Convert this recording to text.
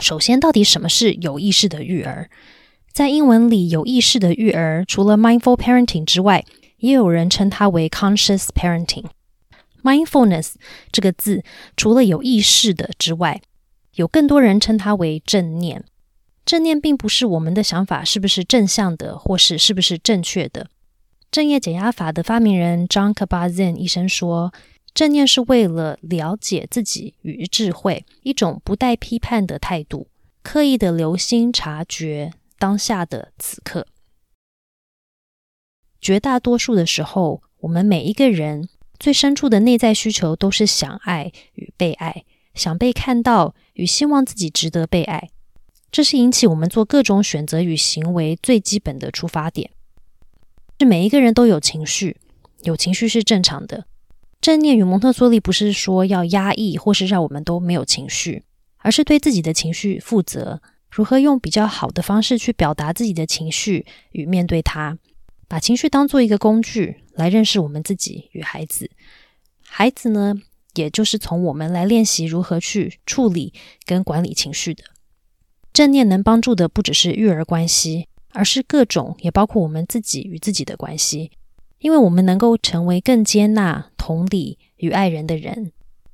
首先，到底什么是有意识的育儿？在英文里，有意识的育儿除了 mindful parenting 之外，也有人称它为 conscious parenting。mindfulness 这个字，除了有意识的之外，有更多人称它为正念。正念并不是我们的想法是不是正向的，或是是不是正确的。正业减压法的发明人 John Kabat-Zinn 医生说，正念是为了了解自己与智慧，一种不带批判的态度，刻意的留心察觉当下的此刻。绝大多数的时候，我们每一个人最深处的内在需求都是想爱与被爱，想被看到与希望自己值得被爱。这是引起我们做各种选择与行为最基本的出发点。是每一个人都有情绪，有情绪是正常的。正念与蒙特梭利不是说要压抑或是让我们都没有情绪，而是对自己的情绪负责，如何用比较好的方式去表达自己的情绪与面对它，把情绪当做一个工具来认识我们自己与孩子。孩子呢，也就是从我们来练习如何去处理跟管理情绪的。正念能帮助的不只是育儿关系，而是各种，也包括我们自己与自己的关系。因为我们能够成为更接纳、同理与爱人的人，